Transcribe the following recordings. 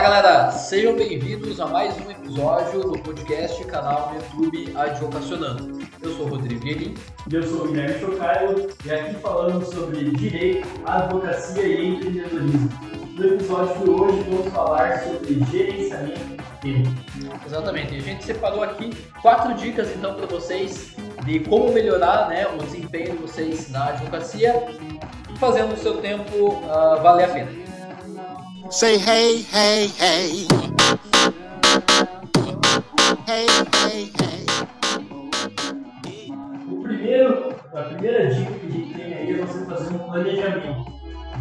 Fala galera, sejam bem-vindos a mais um episódio do podcast canal no YouTube Advocacionando. Eu sou o Rodrigo Guerin. E eu sou o Guilherme Chocailo e aqui falamos sobre direito, advocacia e empreendedorismo. No episódio de hoje vamos falar sobre gerenciamento. Exatamente, a gente separou aqui quatro dicas então para vocês de como melhorar né, o desempenho de vocês na advocacia, fazendo o seu tempo uh, valer a pena. Say hey, hey, hey. O primeiro, a primeira dica que a gente tem aí é você fazer um planejamento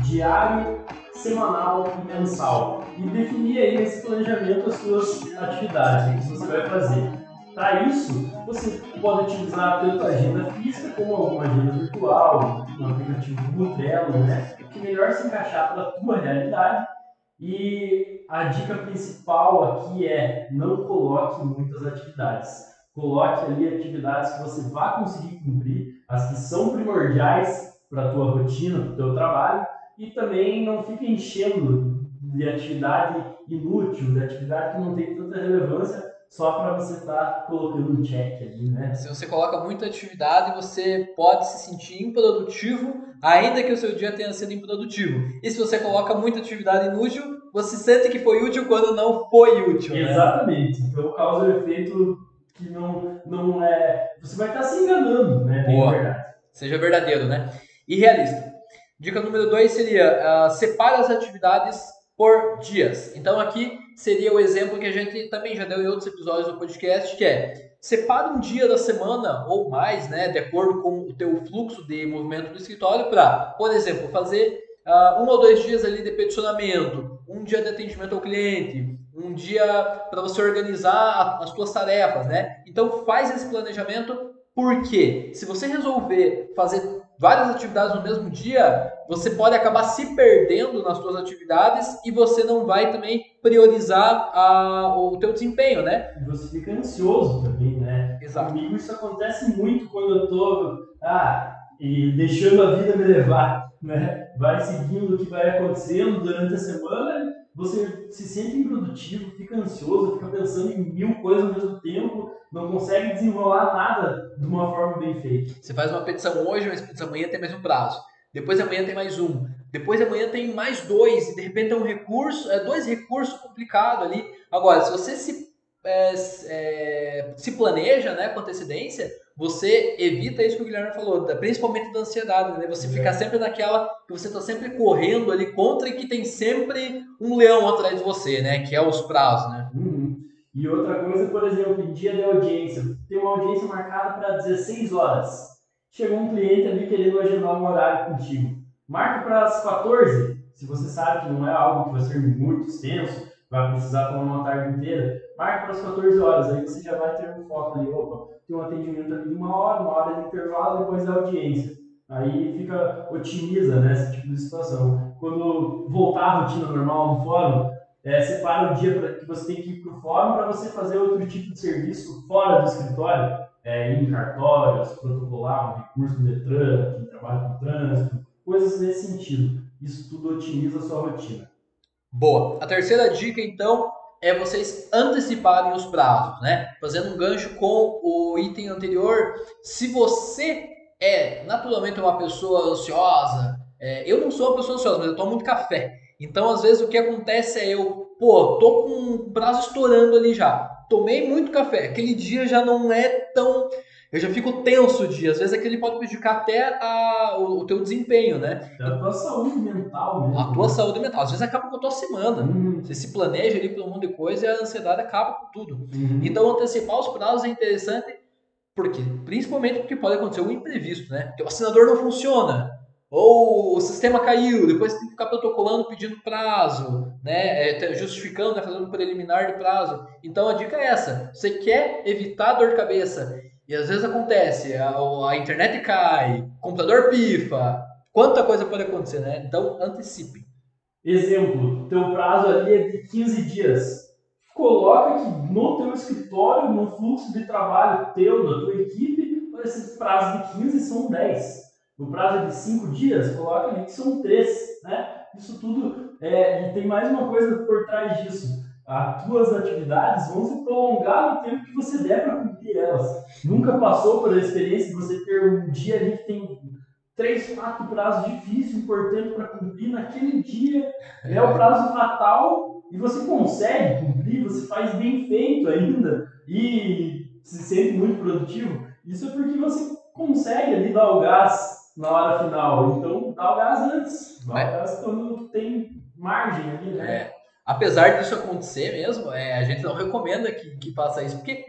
diário, semanal e mensal. E definir aí nesse planejamento as suas atividades que você vai fazer. Para isso, você pode utilizar tanto a agenda física como alguma agenda virtual, um aplicativo Trello, né? Que melhor se encaixar para a tua realidade e a dica principal aqui é não coloque muitas atividades. Coloque ali atividades que você vai conseguir cumprir, as que são primordiais para a tua rotina, para o teu trabalho, e também não fique enchendo de atividade inútil, de atividade que não tem tanta relevância, só para você estar tá colocando um check ali, né? Se você coloca muita atividade, você pode se sentir improdutivo, ainda que o seu dia tenha sido improdutivo. E se você coloca muita atividade inútil, você sente que foi útil quando não foi útil. Né? Exatamente. Então causa o efeito que não, não é. Você vai estar tá se enganando, né? Boa. Verdade. Seja verdadeiro, né? E realista. Dica número 2 seria uh, separe as atividades por dias. Então aqui seria o exemplo que a gente também já deu em outros episódios do podcast, que é separa um dia da semana ou mais, né, de acordo com o teu fluxo de movimento do escritório para, por exemplo, fazer uh, um ou dois dias ali de peticionamento, um dia de atendimento ao cliente, um dia para você organizar as suas tarefas, né? Então faz esse planejamento porque se você resolver fazer várias atividades no mesmo dia, você pode acabar se perdendo nas suas atividades e você não vai também priorizar a, o teu desempenho, né? E você fica ansioso também, né? Exato. Comigo isso acontece muito quando eu tô ah, e deixando a vida me levar, né? Vai seguindo o que vai acontecendo durante a semana você se sente improdutivo, fica ansioso, fica pensando em mil coisas ao mesmo tempo, não consegue desenrolar nada de uma forma bem feita. Você faz uma petição hoje, mas amanhã tem mais um prazo. Depois amanhã tem mais um. Depois amanhã tem mais dois. E de repente é um recurso, é dois recursos complicados ali. Agora, se você se, é, é, se planeja né, com antecedência, você evita isso que o Guilherme falou, principalmente da ansiedade, né? Você é. fica sempre naquela que você está sempre correndo ali contra e que tem sempre um leão atrás de você, né? Que é os prazos, né? Uhum. E outra coisa, por exemplo, em dia de audiência, tem uma audiência marcada para 16 horas. Chegou um cliente ali querendo agendar um horário contigo. Marca para as 14, se você sabe que não é algo que vai ser muito extenso, vai precisar tomar uma tarde inteira, marca para as 14 horas, aí você já vai ter um foco ali, opa, tem um atendimento ali de uma hora, uma hora de intervalo, depois a audiência. Aí fica, otimiza né, esse tipo de situação. Quando voltar à rotina normal no fórum, é, separa o dia que você tem que ir para o fórum para você fazer outro tipo de serviço fora do escritório, é, ir em cartórios, protocolar um recurso no Detran, quem trabalha com trânsito, coisas nesse sentido. Isso tudo otimiza a sua rotina. Boa. A terceira dica, então, é vocês anteciparem os prazos, né? Fazendo um gancho com o item anterior, se você é naturalmente uma pessoa ansiosa, é, eu não sou uma pessoa ansiosa, mas eu tomo muito café. Então, às vezes, o que acontece é eu, pô, tô com um prazo estourando ali já. Tomei muito café. Aquele dia já não é tão eu já fico tenso o dia. Às vezes aquele pode prejudicar até a, o, o, teu desempenho, né? É a tua saúde mental mesmo. A tua né? saúde mental. Às vezes acaba com a tua semana. Uhum. Você se planeja ali por um monte de coisa e a ansiedade acaba com tudo. Uhum. Então antecipar os prazos é interessante, porque principalmente porque pode acontecer um imprevisto, né? O assinador não funciona. Ou o sistema caiu, depois tem que ficar protocolando pedindo prazo, né? É, justificando, né? fazendo um preliminar de prazo. Então a dica é essa: você quer evitar dor de cabeça e às vezes acontece, a, a internet cai, o computador pifa, quanta coisa pode acontecer, né? Então antecipe. Exemplo, teu prazo ali é de 15 dias. Coloca que no teu escritório, no fluxo de trabalho teu, da tua equipe, esses prazos de 15 são 10. No prazo de 5 dias, coloca ali que são 3, né? Isso tudo é, e tem mais uma coisa por trás disso. As tuas atividades vão se prolongar no tempo que você der para cumprir elas. Nunca passou por a experiência de você ter um dia ali que tem três, quatro prazos difíceis, importantes para cumprir naquele dia. É o prazo fatal e você consegue cumprir, você faz bem feito ainda e se sente muito produtivo. Isso é porque você consegue ali dar o gás na hora final. Então, dá o gás antes. Dá o gás quando tem margem ali, né? É. Apesar disso acontecer mesmo, é, a gente não recomenda que, que faça isso, porque,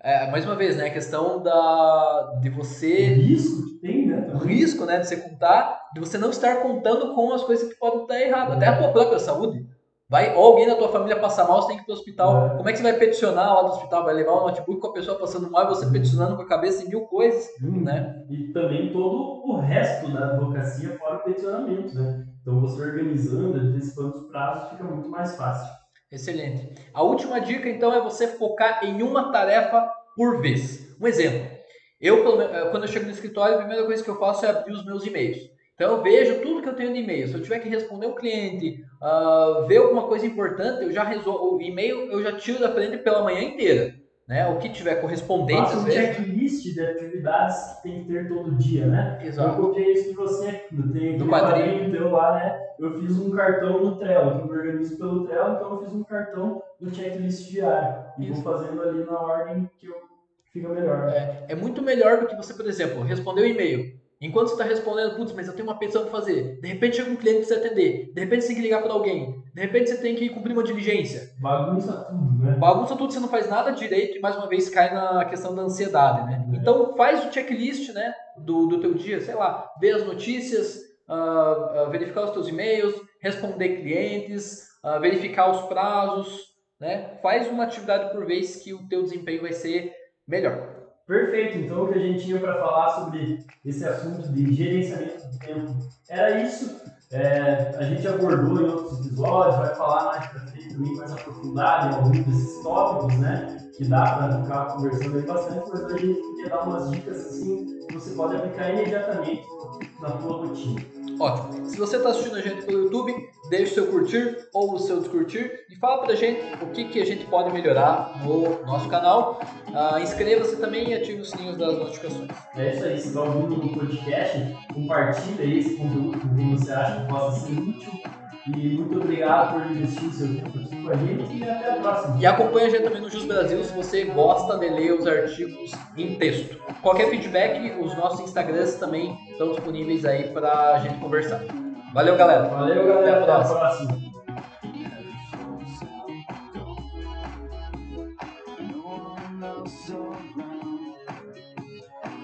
é, mais uma vez, né, a questão da, de você... O risco que tem, né? O risco, né, de você contar, de você não estar contando com as coisas que podem estar erradas. Até a própria saúde. Vai, ou alguém da tua família passa mal, você tem que ir pro hospital. É. Como é que você vai peticionar lá do hospital? Vai levar o notebook com a pessoa passando mal e você peticionando com a cabeça em mil coisas, hum, né? E também todo o resto da advocacia fora o peticionamento, né? Então você organizando, antecipando os prazos, fica muito mais fácil. Excelente. A última dica, então, é você focar em uma tarefa por vez. Um exemplo. Eu, quando eu chego no escritório, a primeira coisa que eu faço é abrir os meus e-mails. Então eu vejo tudo que eu tenho de e-mail. Se eu tiver que responder um cliente, uh, ver alguma coisa importante, eu já resolvo. O e-mail eu já tiro da frente pela manhã inteira. Né? O que tiver correspondente. Faça um checklist de atividades que tem que ter todo dia, né? Exato. Eu copiei isso de você. Eu tenho do quadrinho teu lá, né? Eu fiz um cartão no Trello, que eu organizo pelo Trello, então eu fiz um cartão do checklist diário. E isso. vou fazendo ali na ordem que eu fica melhor. É, é muito melhor do que você, por exemplo, responder o um e-mail. Enquanto você está respondendo, putz, mas eu tenho uma petição para fazer. De repente chega um cliente que você atender. De repente você tem que ligar para alguém. De repente você tem que cumprir uma diligência. Bagunça tudo, né? Bagunça tudo, você não faz nada direito e mais uma vez cai na questão da ansiedade, né? É. Então faz o checklist, né, do, do teu dia, sei lá, ver as notícias, uh, uh, verificar os teus e-mails, responder clientes, uh, verificar os prazos, né? Faz uma atividade por vez que o teu desempenho vai ser melhor. Perfeito, então o que a gente tinha para falar sobre esse assunto de gerenciamento do tempo era isso. É, a gente abordou em outros episódios, vai falar mais para frente também mais aprofundado em alguns desses tópicos, né? Que dá para ficar conversando aí bastante, mas a gente queria dar umas dicas assim que você pode aplicar imediatamente na sua rotina. Ótimo. Se você está assistindo a gente pelo YouTube, deixe o seu curtir ou o seu descurtir e fala pra gente o que, que a gente pode melhorar no nosso canal. Uh, Inscreva-se também e ative os sininhos das notificações. É isso aí. Se está ouvindo no podcast, compartilhe esse conteúdo com quem você acha que possa ser útil e muito obrigado por investir o seu tempo aqui com a gente e até a próxima. E acompanhe a gente também no Jus Brasil se você gosta de ler os artigos em texto. Qualquer feedback, os nossos Instagrams também estão disponíveis aí para a gente conversar. Valeu, galera. Valeu, galera. Até a próxima. Até a próxima.